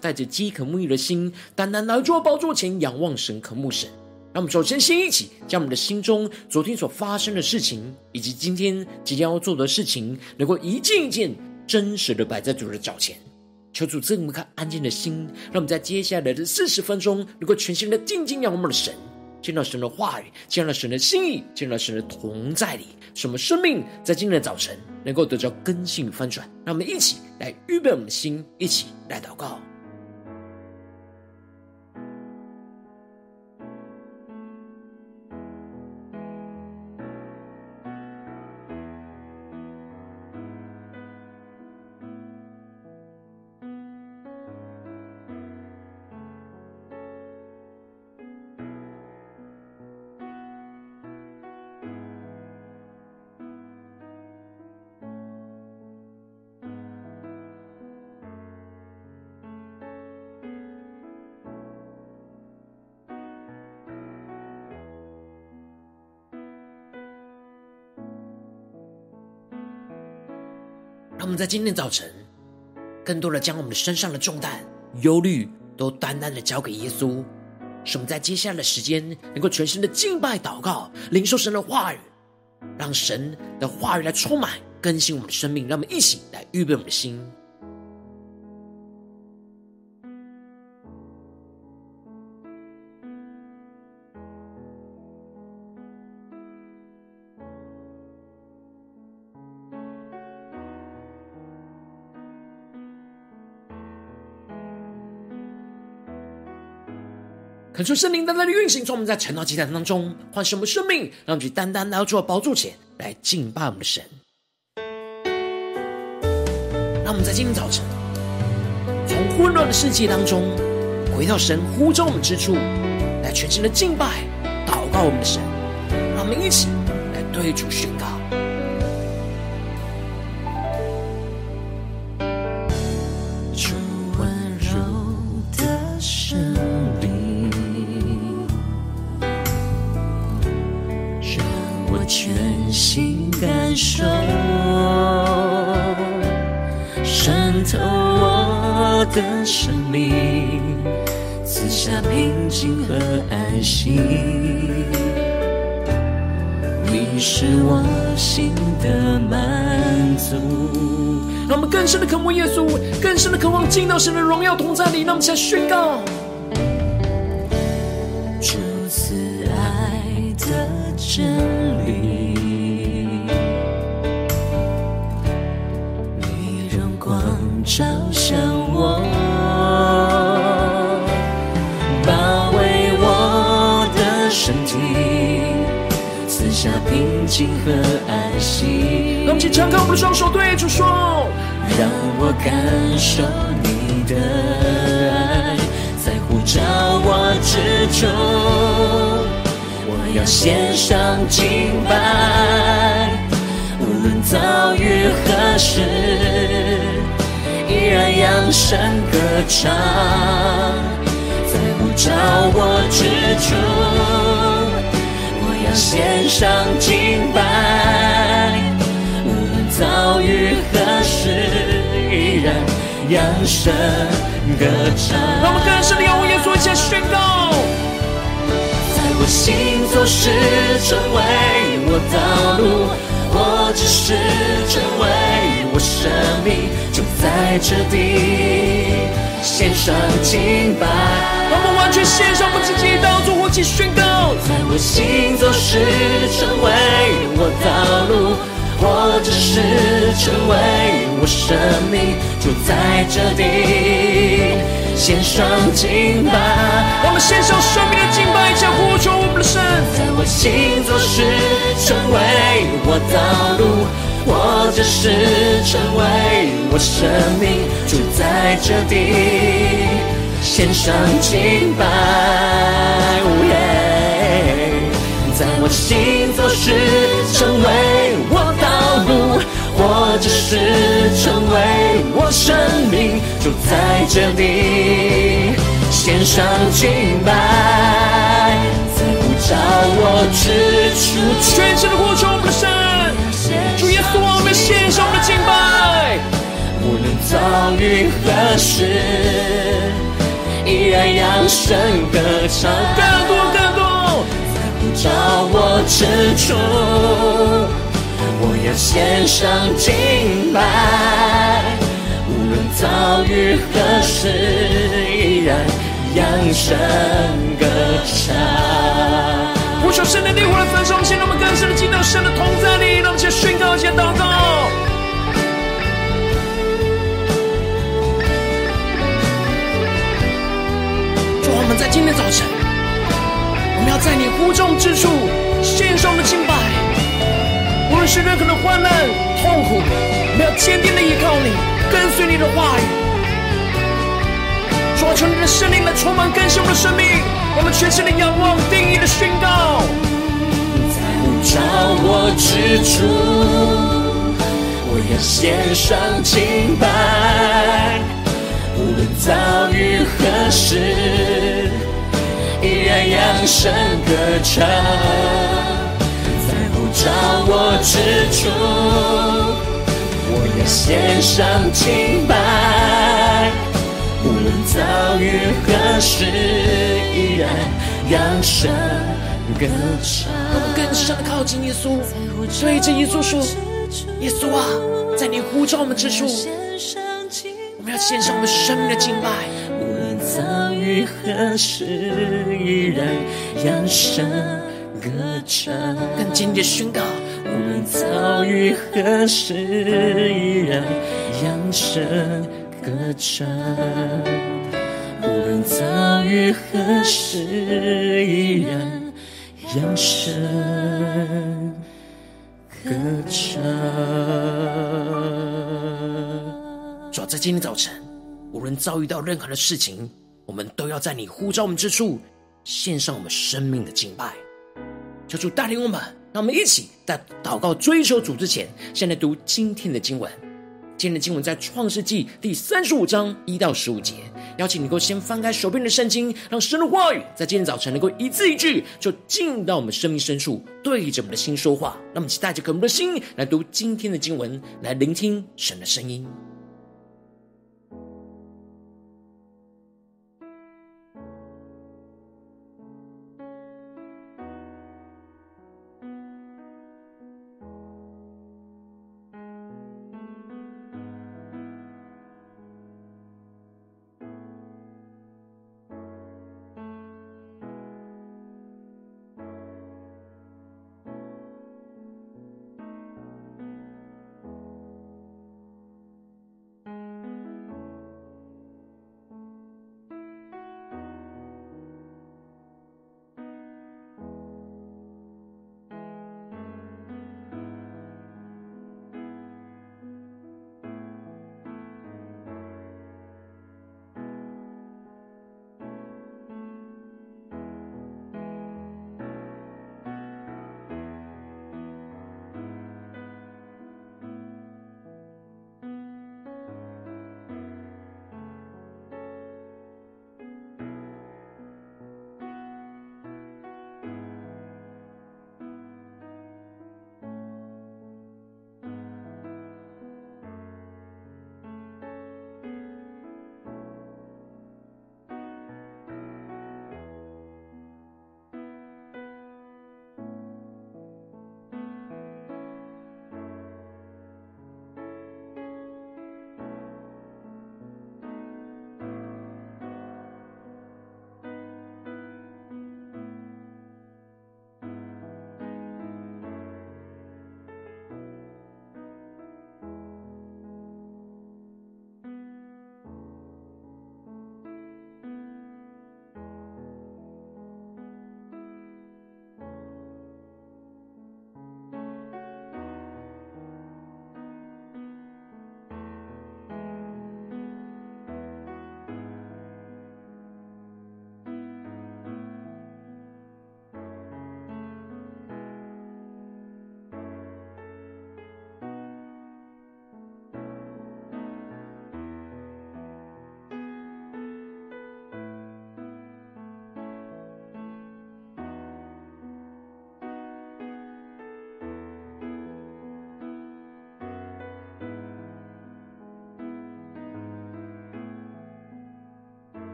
带着饥渴沐浴的心，单单来到宝座前仰望神、渴慕神。让我们首先先一起将我们的心中昨天所发生的事情，以及今天即将要做的事情，能够一件一件真实的摆在主的脚前。求主赐我们颗安静的心，让我们在接下来的四十分钟，能够全心的静静仰望我们的神，见到神的话语，见到神的心意，见到神的同在里，使我们生命在今天的早晨能够得到更新与翻转。让我们一起来预备我们的心，一起来祷告。让我们在今天早晨，更多的将我们的身上的重担、忧虑，都单单的交给耶稣，使我们在接下来的时间，能够全身的敬拜、祷告、领受神的话语，让神的话语来充满、更新我们的生命。让我们一起来预备我们的心。恳求圣灵单单的运行，从我们在晨祷祭坛当中唤醒我们生命，让我们去单单来到主的宝座前来敬拜我们的神。让我们在今天早晨，从混乱的世界当中回到神呼召我们之处，来全心的敬拜、祷告我们的神。让我们一起来对主宣告。们更深的渴慕耶稣，更深的渴望进到神的荣耀同在里。让我们一起来宣告：主慈爱的真理。照向我，包围我的身体，赐下平静和安息。让我们一起敞开我们的双手，对主说：让我感受你的爱，在呼召我之中，我要献上敬拜，无论遭遇何时。依然扬声歌唱，在呼召我之中，我要献上敬拜。无论遭遇何，扬声歌唱。让我们更深地仰望耶稣，一起宣告，在我行走时成为我道路。我只是成为我生命，就在这地献上敬拜。让我们完全献上我们自己，当作活祭宣告。在我行走时成为我道路，我只是成为我生命，就在这地献上敬拜。我们献上生命的敬拜，将呼求我们的神。在我心做事成为我道路，我只是成为我生命，就在这地献上敬拜。在我行走时成为我道路，或者是成为我生命，就在这里。献上敬拜，在呼召我之处，全身的呼求我们的神，主耶稣，我们献上我们的敬拜，无论遭遇何事，依然扬声歌唱，更多更多。找我之处，我要献上敬拜。无论遭遇何事，依然扬声歌唱。呼求神的烈火来焚烧，现在我们更深的进到神的同在里，让我们先宣告，先祷告。主，我们在今天早晨。我要在你呼召之处献上我的敬拜，无论是任何的患难、痛苦，我们要坚定的依靠你，跟随你的话语。主啊，求你的圣灵来充满更新我们的生命，我们全心的仰望、定意的宣告。在呼召我之处，我要献上敬拜，无论遭遇何事。依然扬声歌唱，在呼召我之处，我要献上敬拜。无论遭遇何时，依然扬声歌唱。我们更深的靠近耶稣，对着耶稣说：“耶稣啊，在你呼召我们之处，我们要献上我们生命的敬拜。”遭遇何时，依然扬声歌唱。更坚定宣告，无论遭遇何时，依然扬声歌唱。无论遭遇何时，依然扬声歌唱。主要在今天早晨。无论遭遇到任何的事情，我们都要在你呼召我们之处献上我们生命的敬拜。求主带领我们，让我们一起在祷告追求主之前，先来读今天的经文。今天的经文在创世纪第三十五章一到十五节。邀请你能够先翻开手边的圣经，让神的话语在今天早晨能够一字一句，就进到我们生命深处，对着我们的心说话。让我们一起带着渴慕的心来读今天的经文，来聆听神的声音。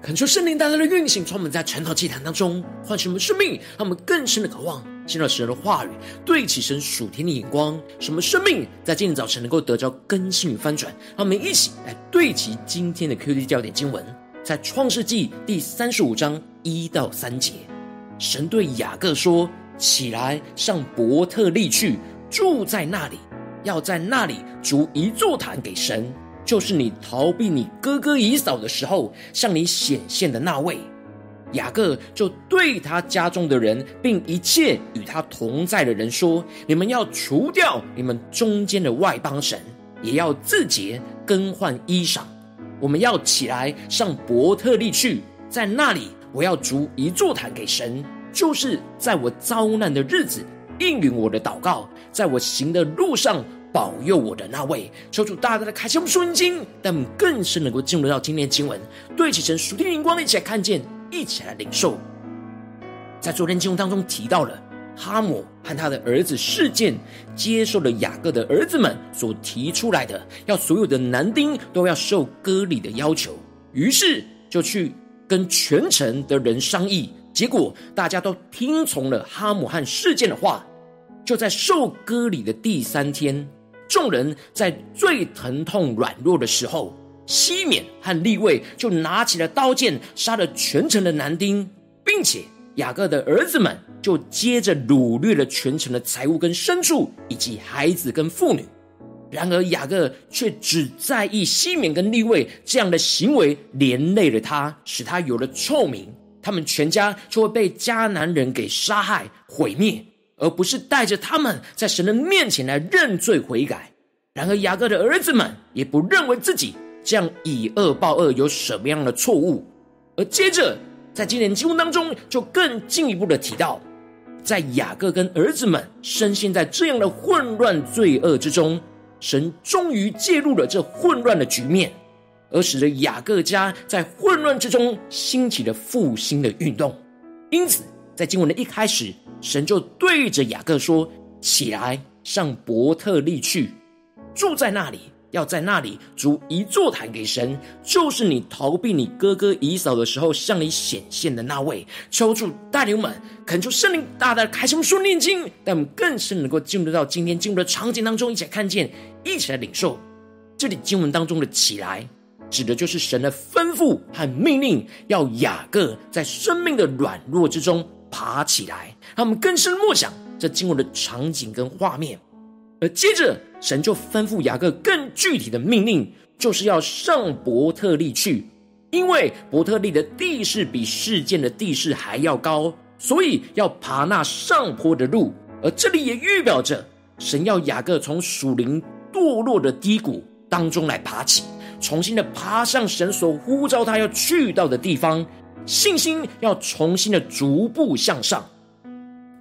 恳求圣灵大大的运行，从我们在晨祷祭坛当中唤醒我们生命，让我们更深的渴望见到神的话语，对齐神属天的眼光，使我们生命在今天早晨能够得着更新与翻转。让我们一起来对齐今天的 QD 焦点经文，在创世纪第三十五章一到三节，神对雅各说：“起来，上伯特利去，住在那里，要在那里筑一座坛给神。”就是你逃避你哥哥以扫的时候，向你显现的那位。雅各就对他家中的人，并一切与他同在的人说：“你们要除掉你们中间的外邦神，也要自洁，更换衣裳。我们要起来上伯特利去，在那里我要筑一座坛给神，就是在我遭难的日子应允我的祷告，在我行的路上。”保佑我的那位，求主大大的开启我们属灵经，让我们更是能够进入到今天的经文，对齐神属天灵光，一起来看见，一起来领受。在昨天经文当中提到了哈姆和他的儿子事件接受了雅各的儿子们所提出来的，要所有的男丁都要受割礼的要求，于是就去跟全城的人商议，结果大家都听从了哈姆和事件的话，就在受割礼的第三天。众人在最疼痛软弱的时候，西缅和利未就拿起了刀剑，杀了全城的男丁，并且雅各的儿子们就接着掳掠了全城的财物跟牲畜，以及孩子跟妇女。然而雅各却只在意西缅跟利未这样的行为，连累了他，使他有了臭名，他们全家就会被迦南人给杀害毁灭。而不是带着他们在神的面前来认罪悔改。然而雅各的儿子们也不认为自己这样以恶报恶有什么样的错误。而接着在今天经文当中，就更进一步的提到，在雅各跟儿子们深陷在这样的混乱罪恶之中，神终于介入了这混乱的局面，而使得雅各家在混乱之中兴起了复兴的运动。因此，在经文的一开始。神就对着雅各说：“起来，上伯特利去，住在那里，要在那里筑一座坛给神，就是你逃避你哥哥以扫的时候向你显现的那位。”求主带领我们，恳求圣灵大大开启我们属灵眼睛，让我们更是能够进入到今天进入的场景当中，一起来看见，一起来领受。这里经文当中的“起来”，指的就是神的吩咐和命令，要雅各在生命的软弱之中。爬起来，让我们更深默想这经文的场景跟画面。而接着，神就吩咐雅各更具体的命令，就是要上伯特利去，因为伯特利的地势比事件的地势还要高，所以要爬那上坡的路。而这里也预表着，神要雅各从属灵堕落的低谷当中来爬起，重新的爬上神所呼召他要去到的地方。信心要重新的逐步向上，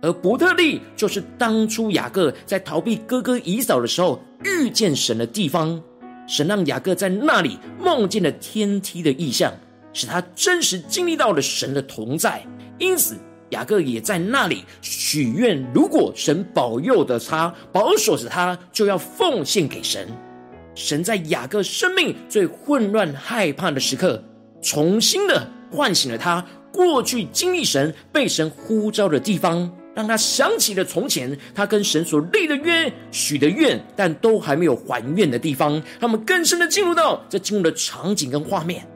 而伯特利就是当初雅各在逃避哥哥以扫的时候遇见神的地方。神让雅各在那里梦见了天梯的意象，使他真实经历到了神的同在。因此，雅各也在那里许愿：如果神保佑的他，保守着他，就要奉献给神。神在雅各生命最混乱、害怕的时刻，重新的。唤醒了他过去经历神被神呼召的地方，让他想起了从前他跟神所立的约、许的愿，但都还没有还愿的地方。他们更深的进入到这进入的场景跟画面。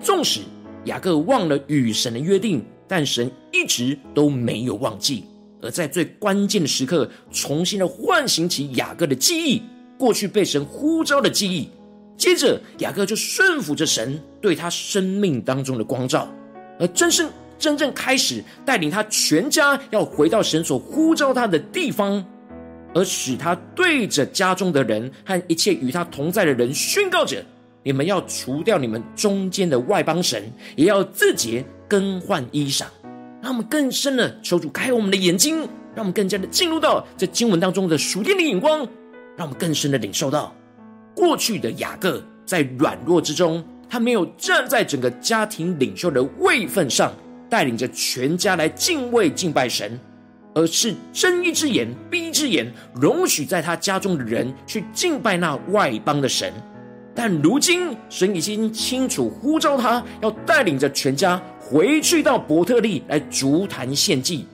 纵使雅各忘了与神的约定，但神一直都没有忘记。而在最关键的时刻，重新的唤醒起雅各的记忆，过去被神呼召的记忆。接着，雅各就顺服着神对他生命当中的光照，而真正真正开始带领他全家要回到神所呼召他的地方，而使他对着家中的人和一切与他同在的人宣告着：你们要除掉你们中间的外邦神，也要自洁，更换衣裳。让我们更深的求主开我们的眼睛，让我们更加的进入到这经文当中的属天的眼光，让我们更深的领受到。过去的雅各在软弱之中，他没有站在整个家庭领袖的位份上，带领着全家来敬畏敬拜神，而是睁一只眼闭一只眼，容许在他家中的人去敬拜那外邦的神。但如今神已经清楚呼召他，要带领着全家回去到伯特利来筑坛献祭。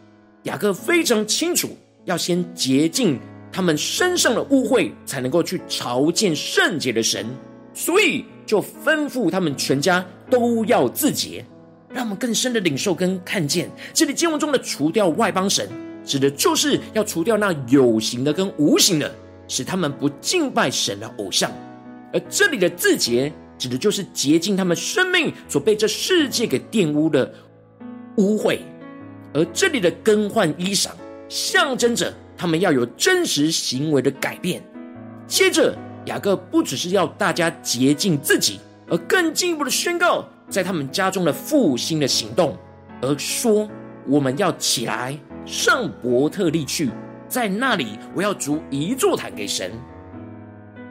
雅各非常清楚，要先洁净他们身上的污秽，才能够去朝见圣洁的神，所以就吩咐他们全家都要自洁。让我们更深的领受跟看见，这里经文中的除掉外邦神，指的就是要除掉那有形的跟无形的，使他们不敬拜神的偶像；而这里的自洁，指的就是洁净他们生命所被这世界给玷污的污秽。而这里的更换衣裳，象征着他们要有真实行为的改变。接着，雅各不只是要大家洁净自己，而更进一步的宣告，在他们家中的复兴的行动，而说：“我们要起来上伯特利去，在那里我要筑一座坛给神。”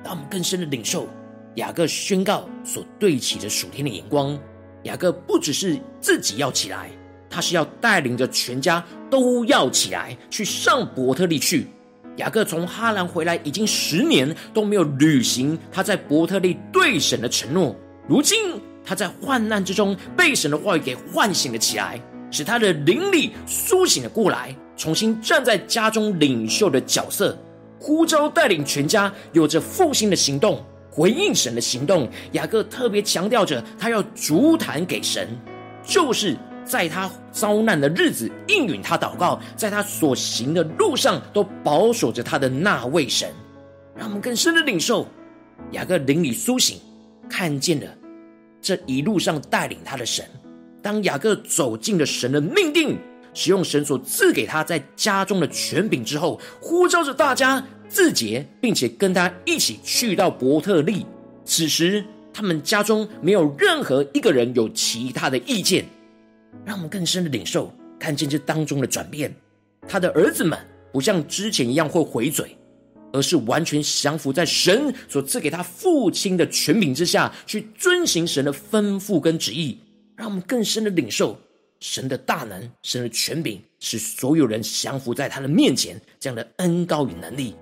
当我们更深的领受雅各宣告所对齐的属天的眼光，雅各不只是自己要起来。他是要带领着全家都要起来，去上伯特利去。雅各从哈兰回来已经十年都没有履行他在伯特利对神的承诺。如今他在患难之中被神的话语给唤醒了起来，使他的灵里苏醒了过来，重新站在家中领袖的角色，呼召带领全家有着复兴的行动，回应神的行动。雅各特别强调着，他要筑坛给神，就是。在他遭难的日子，应允他祷告，在他所行的路上都保守着他的那位神，让我们更深的领受雅各灵里苏醒，看见了这一路上带领他的神。当雅各走进了神的命定，使用神所赐给他在家中的权柄之后，呼召着大家自洁，并且跟他一起去到伯特利。此时，他们家中没有任何一个人有其他的意见。让我们更深的领受，看见这当中的转变。他的儿子们不像之前一样会回嘴，而是完全降服在神所赐给他父亲的权柄之下，去遵行神的吩咐跟旨意。让我们更深的领受神的大能、神的权柄，使所有人降服在他的面前，这样的恩高与能力，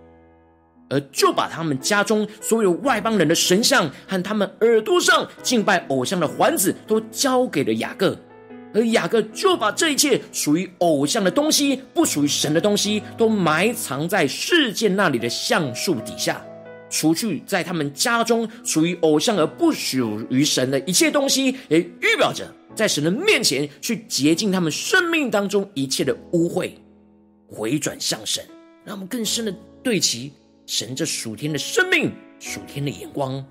而就把他们家中所有外邦人的神像和他们耳朵上敬拜偶像的环子，都交给了雅各。而雅各就把这一切属于偶像的东西、不属于神的东西，都埋藏在世界那里的橡树底下，除去在他们家中属于偶像而不属于神的一切东西，也预表着在神的面前去洁净他们生命当中一切的污秽，回转向神，让我们更深的对齐神这属天的生命、属天的眼光。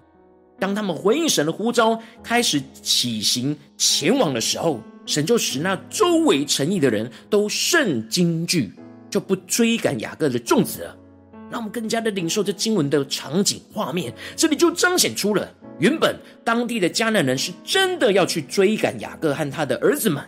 当他们回应神的呼召，开始起行前往的时候。神就使那周围城邑的人都甚惊惧，就不追赶雅各的众子了。让我们更加的领受这经文的场景画面，这里就彰显出了原本当地的迦南人是真的要去追赶雅各和他的儿子们。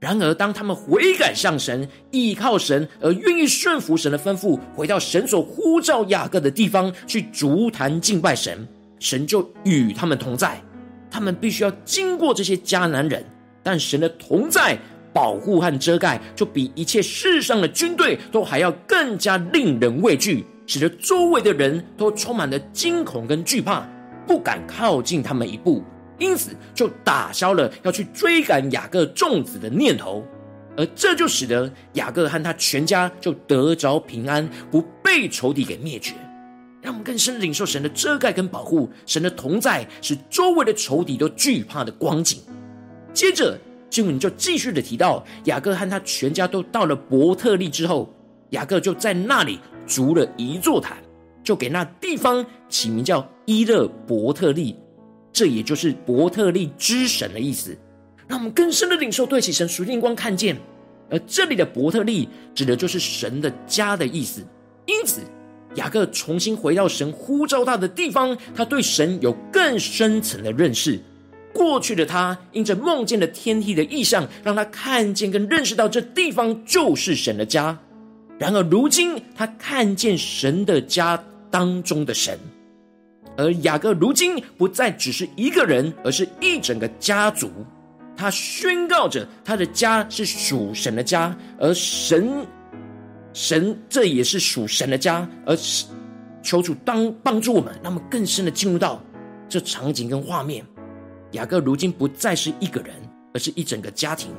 然而，当他们悔改向神，依靠神而愿意顺服神的吩咐，回到神所呼召雅各的地方去筑坛敬拜神，神就与他们同在。他们必须要经过这些迦南人。但神的同在、保护和遮盖，就比一切世上的军队都还要更加令人畏惧，使得周围的人都充满了惊恐跟惧怕，不敢靠近他们一步。因此，就打消了要去追赶雅各众子的念头，而这就使得雅各和他全家就得着平安，不被仇敌给灭绝。让我们更深的领受神的遮盖跟保护，神的同在，使周围的仇敌都惧怕的光景。接着，经文就继续的提到，雅各和他全家都到了伯特利之后，雅各就在那里筑了一座坛，就给那地方起名叫伊勒伯特利，这也就是伯特利之神的意思。让我们更深的领受对起神属灵光看见，而这里的伯特利指的就是神的家的意思。因此，雅各重新回到神呼召他的地方，他对神有更深层的认识。过去的他，因着梦见的天梯的意象，让他看见跟认识到这地方就是神的家。然而如今，他看见神的家当中的神，而雅各如今不再只是一个人，而是一整个家族。他宣告着他的家是属神的家，而神，神这也是属神的家。而求主当帮助我们，让我们更深的进入到这场景跟画面，雅各如今不再是一个人，而是一整个家庭。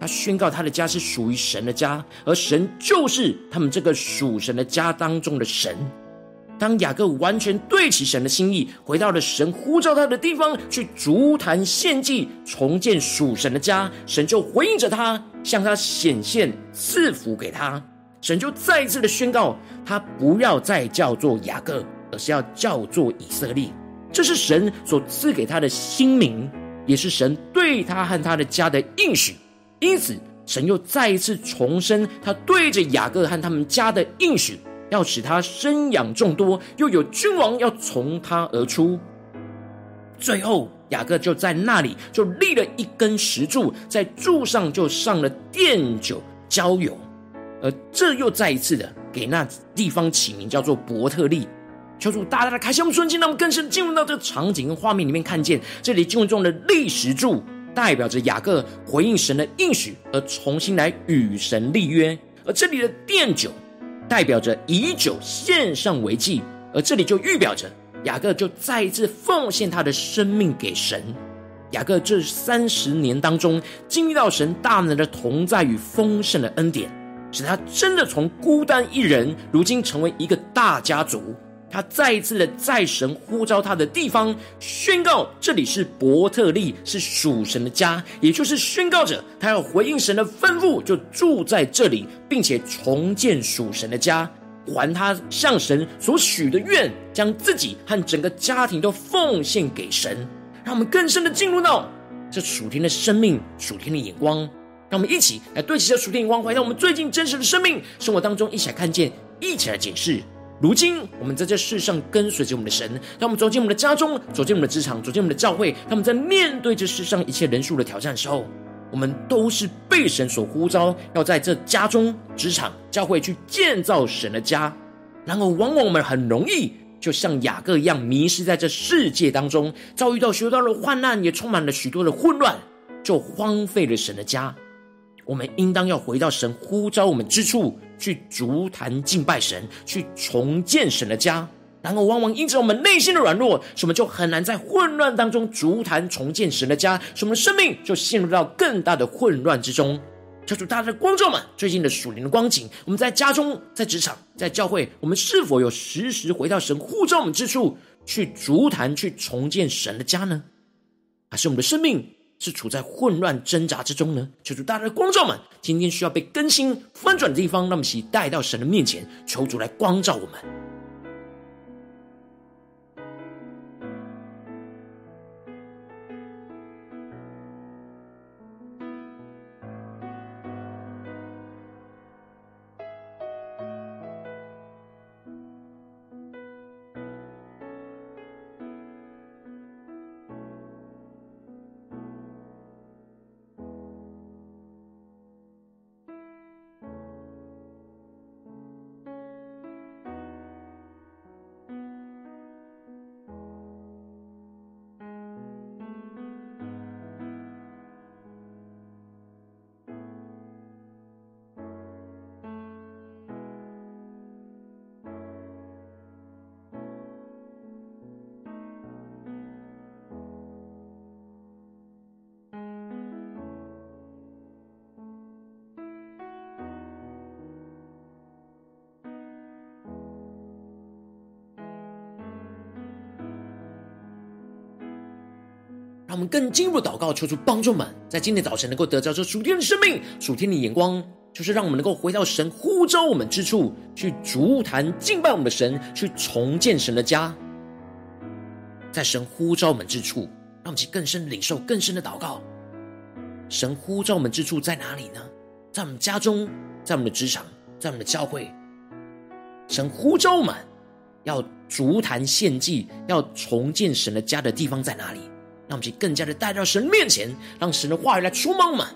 他宣告他的家是属于神的家，而神就是他们这个属神的家当中的神。当雅各完全对齐神的心意，回到了神呼召他的地方去足坛献祭，重建属神的家，神就回应着他，向他显现赐福给他。神就再一次的宣告，他不要再叫做雅各，而是要叫做以色列。这是神所赐给他的新名，也是神对他和他的家的应许。因此，神又再一次重申他对着雅各和他们家的应许。要使他生养众多，又有君王要从他而出。最后，雅各就在那里就立了一根石柱，在柱上就上了奠酒膏油，而这又再一次的给那地方起名叫做伯特利。求主大大的开箱我们瞬间，让我们更深进入到这个场景跟画面里面，看见这里经文中的立石柱，代表着雅各回应神的应许，而重新来与神立约；而这里的奠酒。代表着以酒献上为祭，而这里就预表着雅各就再一次奉献他的生命给神。雅各这三十年当中，经历到神大能的同在与丰盛的恩典，使他真的从孤单一人，如今成为一个大家族。他再一次的在神呼召他的地方宣告，这里是伯特利，是属神的家，也就是宣告着他要回应神的吩咐，就住在这里，并且重建属神的家，还他向神所许的愿，将自己和整个家庭都奉献给神。让我们更深的进入到这属天的生命、属天的眼光，让我们一起来对齐这属天眼光，回到我们最近真实的生命生活当中，一起来看见，一起来解释。如今，我们在这世上跟随着我们的神，当我们走进我们的家中，走进我们的职场，走进我们的教会，当我们在面对这世上一切人数的挑战时候，我们都是被神所呼召，要在这家中、职场、教会去建造神的家。然而，往往我们很容易就像雅各一样，迷失在这世界当中，遭遇到许多的患难，也充满了许多的混乱，就荒废了神的家。我们应当要回到神呼召我们之处。去足坛敬拜神，去重建神的家。然而，往往因着我们内心的软弱，使我们就很难在混乱当中足坛重建神的家，使我们的生命就陷入到更大的混乱之中。求主大家的光照们，最近的属灵的光景，我们在家中、在职场、在教会，我们是否有时时回到神护照我们之处，去足坛、去重建神的家呢？还是我们的生命？是处在混乱挣扎之中呢？求主大家的光照们，今天需要被更新翻转的地方，让我们一起带到神的面前，求主来光照我们。更进一步祷告，求主帮助们，在今天早晨能够得着这属天的生命、属天的眼光，就是让我们能够回到神呼召我们之处，去足坛敬拜我们的神，去重建神的家。在神呼召我们之处，让我们更深领受更深的祷告。神呼召我们之处在哪里呢？在我们家中，在我们的职场，在我们的教会。神呼召我们要足坛献祭，要重建神的家的地方在哪里？让我们去更加的带到神面前，让神的话语来触摸我们。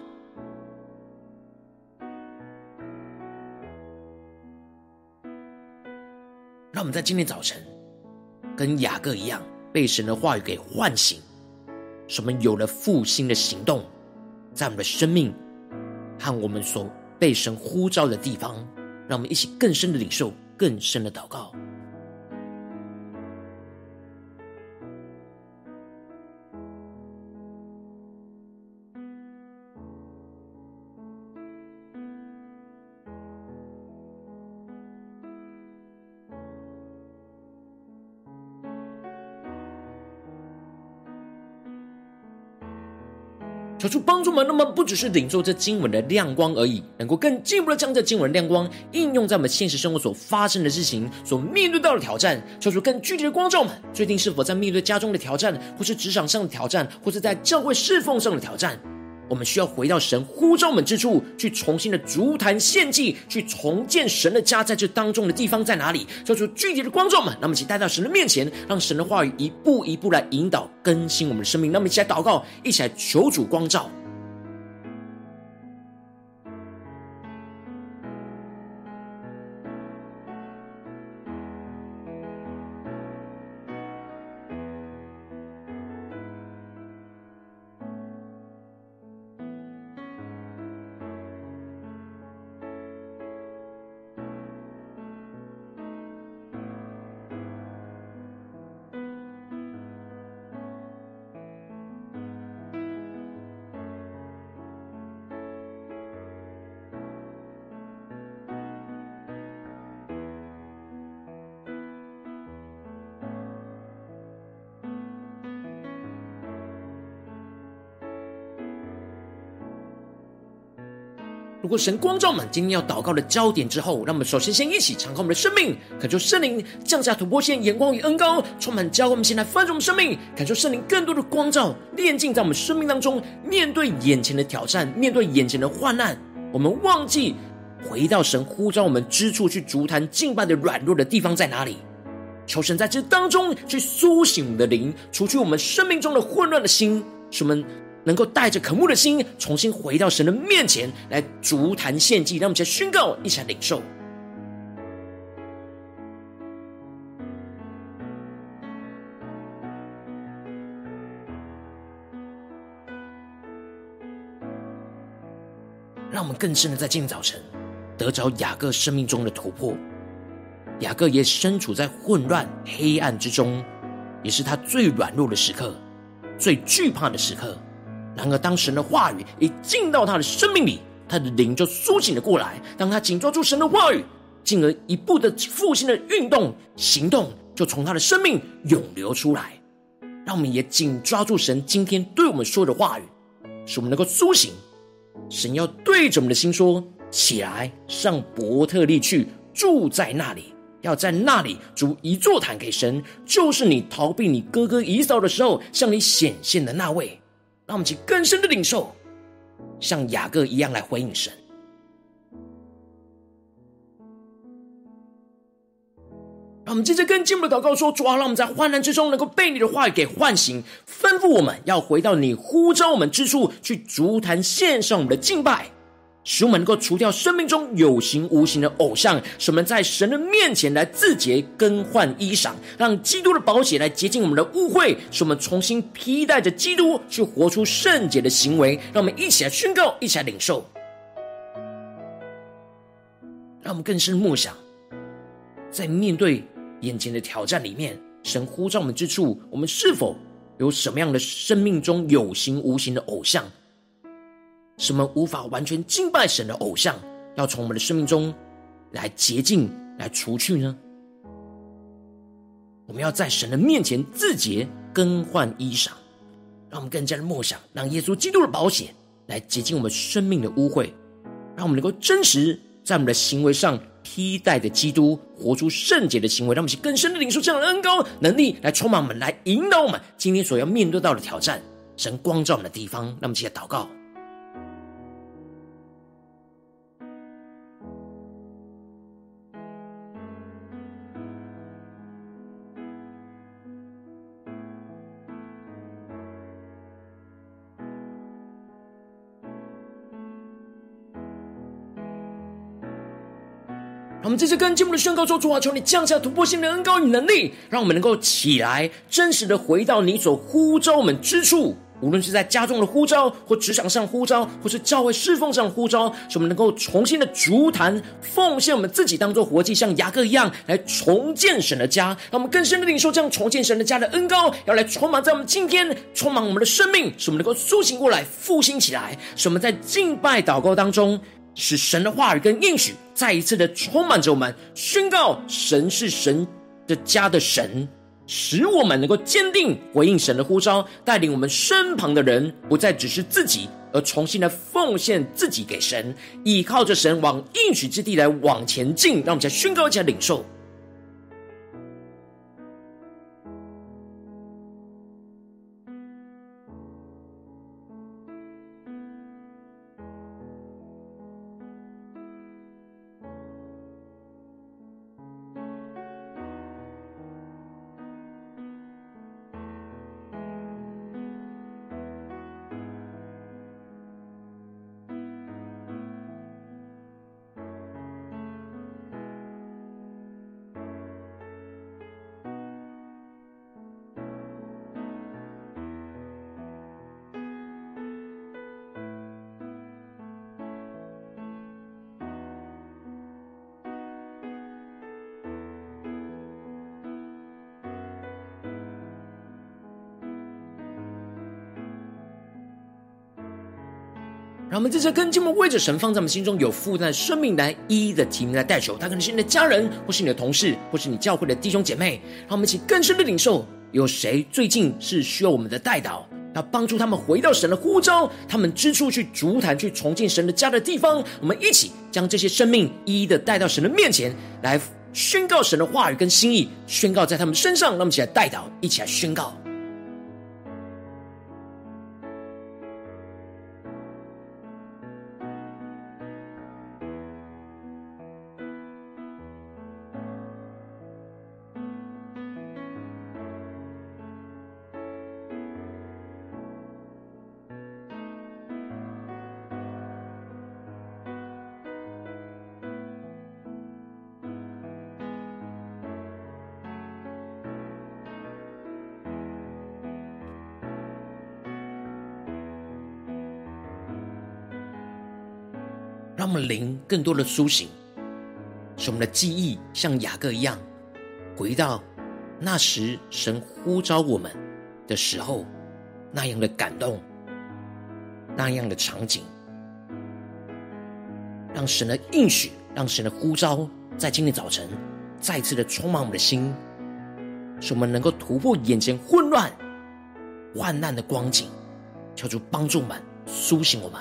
让我们在今天早晨，跟雅各一样，被神的话语给唤醒，使我们有了复兴的行动，在我们的生命和我们所被神呼召的地方，让我们一起更深的领受，更深的祷告。求出帮助我们，那么不只是领受这经文的亮光而已，能够更进一步的将这经文亮光应用在我们现实生活所发生的事情、所面对到的挑战。求出更具体的光照们，最近是否在面对家中的挑战，或是职场上的挑战，或是在教会侍奉上的挑战？我们需要回到神呼召我们之处，去重新的足坛献祭，去重建神的家，在这当中的地方在哪里？做出具体的光照们，那么，请带到神的面前，让神的话语一步一步来引导更新我们的生命。那么，一起来祷告，一起来求主光照。如果神光照满今天要祷告的焦点之后，让我们首先先一起敞开我们的生命，恳求圣灵降下突破线、眼光与恩膏，充满教会我们，先来翻转我们生命，感受圣灵更多的光照，炼净在我们生命当中。面对眼前的挑战，面对眼前的患难，我们忘记回到神呼召我们之处去足坛敬拜的软弱的地方在哪里？求神在这当中去苏醒我们的灵，除去我们生命中的混乱的心，使我们。能够带着渴慕的心，重新回到神的面前来筑坛献祭，让我们先宣告，一起来领受。让我们更深的在今天早晨得着雅各生命中的突破。雅各也身处在混乱黑暗之中，也是他最软弱的时刻，最惧怕的时刻。然而，当神的话语一进到他的生命里，他的灵就苏醒了过来。当他紧抓住神的话语，进而一步的复兴的运动行动，就从他的生命涌流出来。让我们也紧抓住神今天对我们说的话语，使我们能够苏醒。神要对着我们的心说：“起来，上伯特利去，住在那里，要在那里筑一座坛给神，就是你逃避你哥哥以扫的时候向你显现的那位。”让我们去更深的领受，像雅各一样来回应神。让我们接着更进一步的祷告说：主啊，让我们在患难之中能够被你的话语给唤醒，吩咐我们要回到你呼召我们之处，去足坛献上我们的敬拜。使我们能够除掉生命中有形无形的偶像，使我们在神的面前来自洁更换衣裳，让基督的宝血来洁净我们的污秽，使我们重新披戴着基督去活出圣洁的行为。让我们一起来宣告，一起来领受，让我们更深默想，在面对眼前的挑战里面，神呼召我们之处，我们是否有什么样的生命中有形无形的偶像？什么无法完全敬拜神的偶像，要从我们的生命中来洁净、来除去呢？我们要在神的面前自洁、更换衣裳，让我们更加的默想，让耶稣基督的保险来洁净我们生命的污秽，让我们能够真实在我们的行为上替代的基督，活出圣洁的行为，让我们去更深的领受这样的恩膏能力，来充满我们，来引导我们今天所要面对到的挑战。神光照我们的地方，让我们起来祷告。们这次更进一步的宣告说：主啊，求你降下突破性的恩膏与能力，让我们能够起来，真实的回到你所呼召我们之处。无论是在家中的呼召，或职场上呼召，或是教会侍奉上的呼召，使我们能够重新的筑坛，奉献我们自己当做活祭，像雅各一样来重建神的家。让我们更深的领受这样重建神的家的恩膏，要来充满在我们今天，充满我们的生命，使我们能够苏醒过来，复兴起来，使我们在敬拜祷告当中。使神的话语跟应许再一次的充满着我们，宣告神是神的家的神，使我们能够坚定回应神的呼召，带领我们身旁的人不再只是自己，而重新的奉献自己给神，依靠着神往应许之地来往前进。让我们再宣告一下领受。让我们在这跟进我们为着神放在我们心中有负担生命来一一的提名来代求，他可能是你的家人，或是你的同事，或是你教会的弟兄姐妹。让我们一起更深的领受，有谁最近是需要我们的代祷，要帮助他们回到神的呼召，他们之处去足坛去重建神的家的地方。我们一起将这些生命一一的带到神的面前来宣告神的话语跟心意，宣告在他们身上。让我们一起来代祷，一起来宣告。让我们灵更多的苏醒，使我们的记忆像雅各一样，回到那时神呼召我们的时候那样的感动，那样的场景，让神的应许，让神的呼召，在今天早晨再次的充满我们的心，使我们能够突破眼前混乱、患难的光景，求主帮助我们，苏醒我们。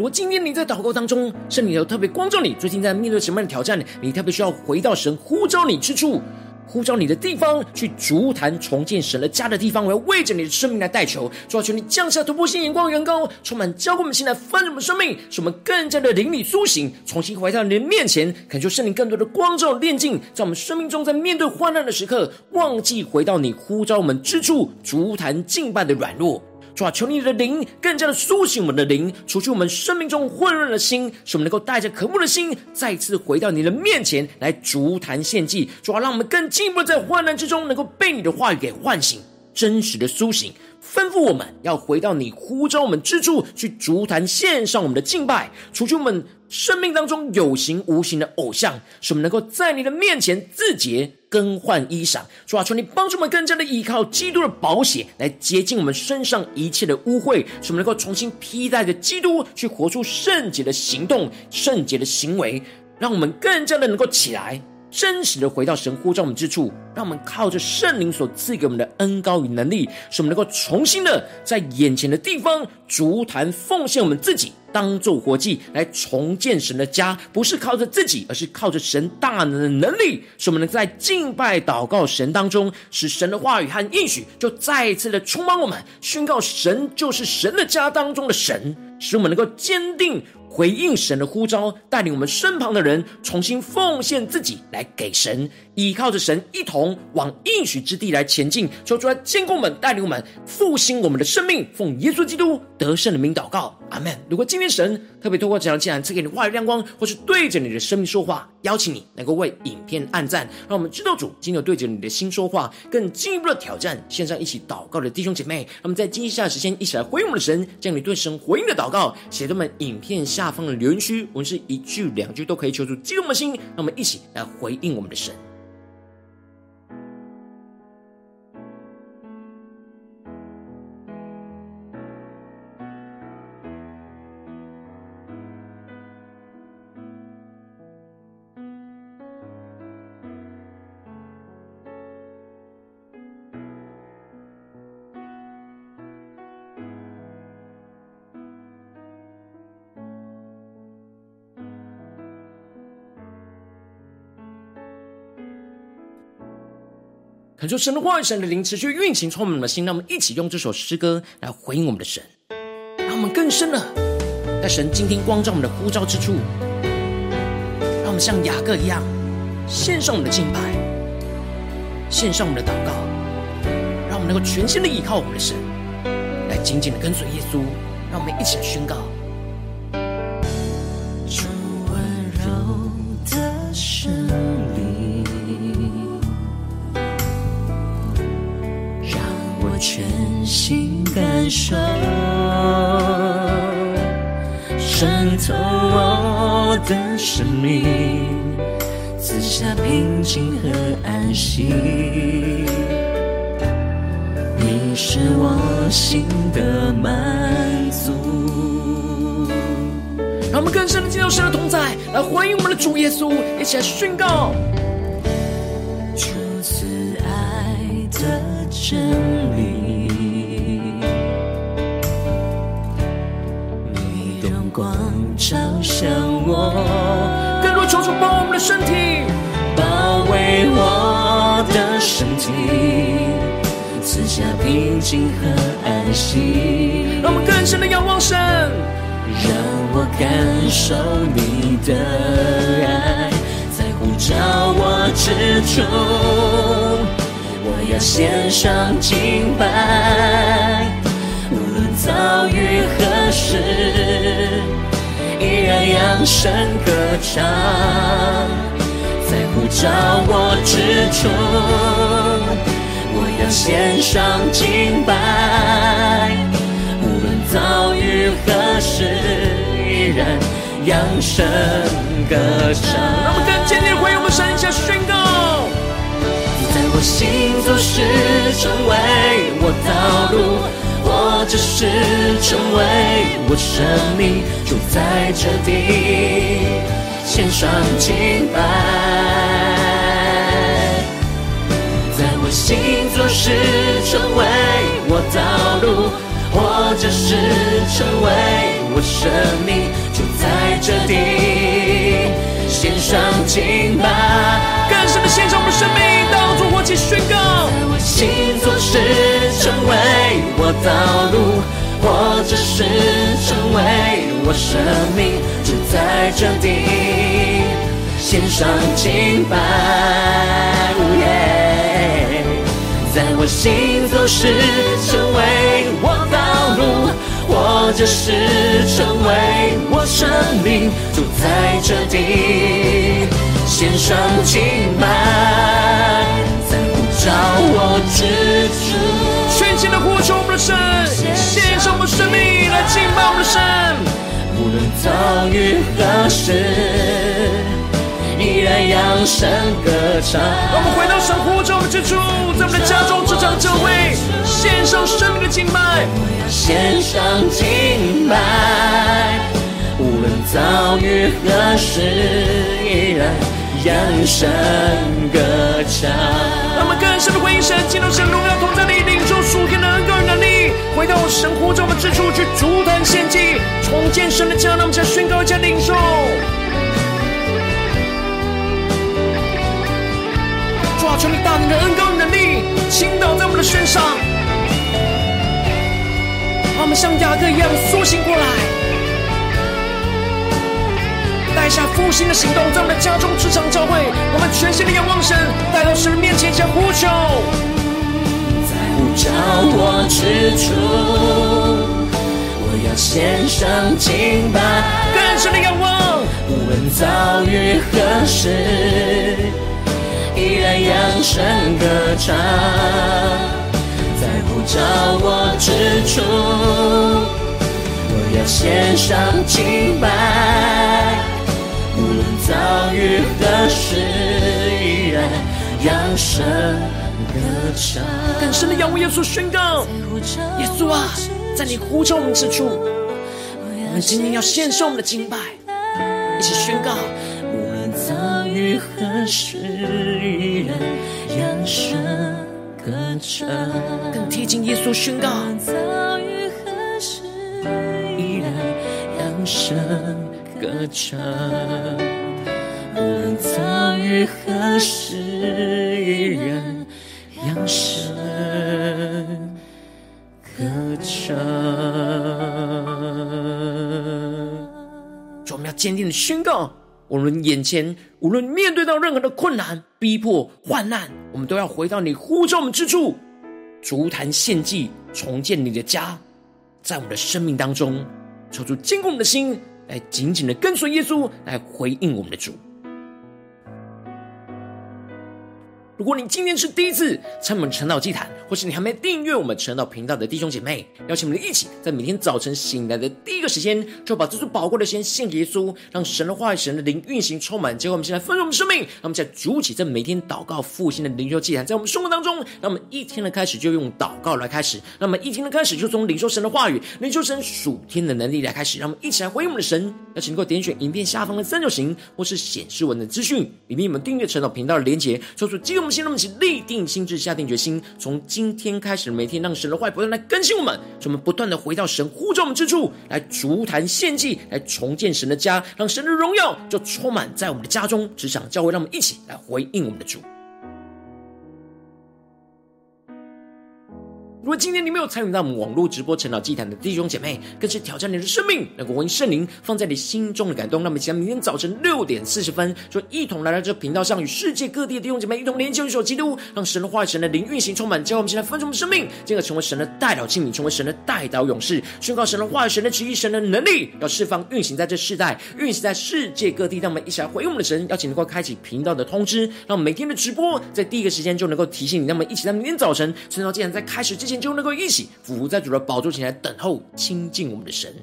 如果今天你在祷告当中，圣灵有特别光照你，最近在面对什么样的挑战？你特别需要回到神呼召你之处，呼召你的地方，去足坛重建神的家的地方。我要为着你的生命来代求，主啊，求你降下突破性眼光，远高，充满浇灌我们心来翻我们生命，使我们更加的灵里苏醒，重新回到你的面前，恳求圣灵更多的光照炼净，在我们生命中，在面对患难的时刻，忘记回到你呼召我们之处，足坛敬拜的软弱。主啊，求你的灵更加的苏醒我们的灵，除去我们生命中混乱的心，使我们能够带着渴慕的心，再次回到你的面前来逐坛献祭。主啊，让我们更进一步在患难之中，能够被你的话语给唤醒，真实的苏醒。吩咐我们要回到你呼召我们之处，去逐坛献上我们的敬拜，除去我们生命当中有形无形的偶像，使我们能够在你的面前自洁，更换衣裳。主啊，求你帮助我们更加的依靠基督的宝血来洁净我们身上一切的污秽，使我们能够重新披戴着基督，去活出圣洁的行动、圣洁的行为，让我们更加的能够起来。真实的回到神呼召我们之处，让我们靠着圣灵所赐给我们的恩膏与能力，使我们能够重新的在眼前的地方筑坛奉献我们自己，当做活祭来重建神的家，不是靠着自己，而是靠着神大能的能力，使我们能在敬拜祷告神当中，使神的话语和应许就再一次的充满我们，宣告神就是神的家当中的神，使我们能够坚定。回应神的呼召，带领我们身旁的人重新奉献自己来给神，依靠着神一同往应许之地来前进。求主来坚固我们，带领我们复兴我们的生命。奉耶稣基督得胜的名祷告，阿门。如果今天神特别透过这条经文赐给你话语亮光，或是对着你的生命说话，邀请你能够为影片按赞，让我们知道主今天有对着你的心说话，更进一步的挑战。线上一起祷告的弟兄姐妹，那么在接下来的时间一起来回应我们的神，将你对神回应的祷告写在我们影片下。下方的留言区，我们是一句两句都可以求助激动的心，让我们一起来回应我们的神。恳求神的话语、神的灵持续运行，充满我们的心。让我们一起用这首诗歌来回应我们的神，让我们更深的在神今天光照我们的呼召之处，让我们像雅各一样献上我们的敬拜，献上我们的祷告，让我们能够全心的依靠我们的神，来紧紧的跟随耶稣。让我们一起来宣告。渗透我的生命，赐下平静和安息。你是我心的满足。让我们更深的进入神的同在，来欢迎我们的主耶稣，一起来宣告。出自爱的真理。向我，更多求主包我们的身体，包围我的身体，赐下平静和安息。让我们更深的仰望神，让我感受你的爱，在呼召我之中，我要献上敬拜，无论遭遇何时。扬声歌唱，在呼召我之处，我要献上敬拜。无论遭遇何时，依然扬声歌唱。让我们更坚定回应我们神下宣告，在我心做事，成为我道路。或者是成为我生命，就在这地。献上敬拜，在我心做事成为我道路，或者是成为我生命，就在这地献上敬拜，更深的献上我们生命，当作火祭宣告，在我心做事。为我道路，或者是成为我生命，就在这地献上敬拜。在我心走时，成为我道路，或者是成为我生命，就在这地献上敬拜，在呼召我之遭遇何时，依然扬声歌唱。让我们回到神呼召我们之处，在我们的家中、职场、教会，献上生命的敬拜。献上敬拜，无论遭遇何时，依然扬声歌唱。让我们更深的回应神，进入神荣耀同在里。回到神呼召我们之处去筑坛献祭，重建神的家，让我们再宣告一下领受。抓住，你大能的恩膏能力倾倒在我们的身上，让我们像雅各一样苏醒过来，带下复兴的行动，在我们的家中、职场、教会，我们全心的仰望神，带到神面前，向呼求。找我之处，我要献上敬拜，更深的仰望。无论遭遇何时，依然扬声歌唱。在呼召我之处，我要献上敬拜。无论遭遇何时，依然扬声。更深的仰望耶稣宣告：耶稣啊，在你呼召我们之处，我们今天要献上我们的敬拜，一起宣告。无论遭遇何时，依然扬声歌唱。更贴近耶稣宣告。遭遇何时，依然扬声歌唱。无论遭遇何时，依然。向神歌唱。主，我们要坚定的宣告，无论眼前，无论面对到任何的困难、逼迫、患难，我们都要回到你呼召我们之处，足坛献祭，重建你的家，在我们的生命当中，抽出坚固我们的心，来紧紧的跟随耶稣，来回应我们的主。如果你今天是第一次参我们晨祷祭坛，或是你还没订阅我们晨祷频道的弟兄姐妹，邀请我们一起在每天早晨醒来的第一个时间，就把这束宝贵的时间献给耶稣，让神的话语、神的灵运行充满。结果我们现在丰盛我们生命，让我们现在筑起这每天祷告复兴的灵修祭坛，在我们生活当中，让我们一天的开始就用祷告来开始，那么一天的开始就从领受神的话语、领受神属天的能力来开始，让我们一起来回应我们的神。邀请能够点选影片下方的三角形，或是显示文的资讯，里面我们订阅晨祷频道的连结，抽出激动。先让我们一起立定心智，下定决心，从今天开始，每天让神的话不断来更新我们，使我们不断的回到神呼召我们之处，来足坛献祭，来重建神的家，让神的荣耀就充满在我们的家中、职场、教会，让我们一起来回应我们的主。如果今天你没有参与到我们网络直播晨祷祭坛的弟兄姐妹，更是挑战你的生命，能够回应圣灵放在你心中的感动。那么，将明天早晨六点四十分，就一同来到这频道上，与世界各地的弟兄姐妹一同连接、一手基督，让神的话语、神的灵运行充满。教我们现在分盛的生命，进而成为神的代祷器皿，成为神的代祷勇士，宣告神的话语、神的旨意、神的能力，要释放运行在这世代，运行在世界各地。让我们一起来回应我们的神，邀请能够开启频道的通知，让我们每天的直播在第一个时间就能够提醒你。让我们一起在明天早晨晨祷祭坛在开始之前。就能够一起俯伏在主的宝座前来等候亲近我们的神。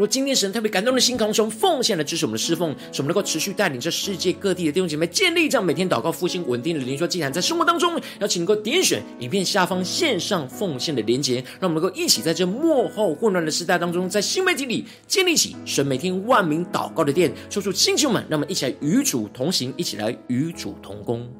若今天神特别感动的心，同时奉献来支持我们的侍奉，使我们能够持续带领这世界各地的弟兄姐妹建立这样每天祷告复兴稳定的灵修祭坛，在生活当中，邀请能够点选影片下方线上奉献的连结，让我们能够一起在这幕后混乱的时代当中，在新媒体里建立起神每天万名祷告的殿，说出星球们，让我们一起来与主同行，一起来与主同工。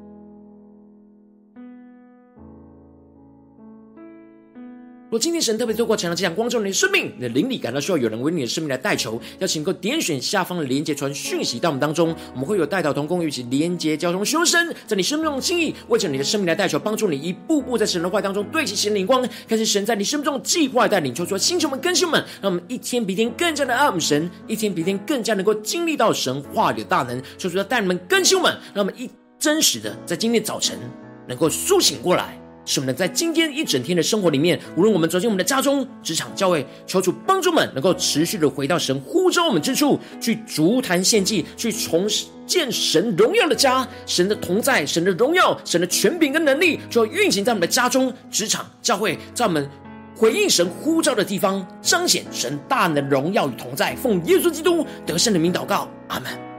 若今天神特别透过晨祷祭坛光照你的生命，你的灵里感到需要有人为你的生命来代求，邀请能够点选下方的连接传讯息到我们当中，我们会有代祷同工与其连接交通修身，在你生命中的心意，为着你的生命来代求，帮助你一步步在神的话当中对齐神的灵光，看见神在你生命中的计划带领，求出星球们、更新们，让我们一天比一天更加的爱我们神，一天比一天更加能够经历到神话里的大能，求主要带你们、更新们，让我们一真实的在今天早晨能够苏醒过来。使我们能在今天一整天的生活里面，无论我们走进我们的家中、职场、教会，求主帮助们能够持续的回到神呼召我们之处，去足坛献祭，去重建神荣耀的家。神的同在、神的荣耀、神的权柄跟能力，就要运行在我们的家中、职场、教会，在我们回应神呼召的地方，彰显神大能、荣耀与同在。奉耶稣基督得胜的名祷告，阿门。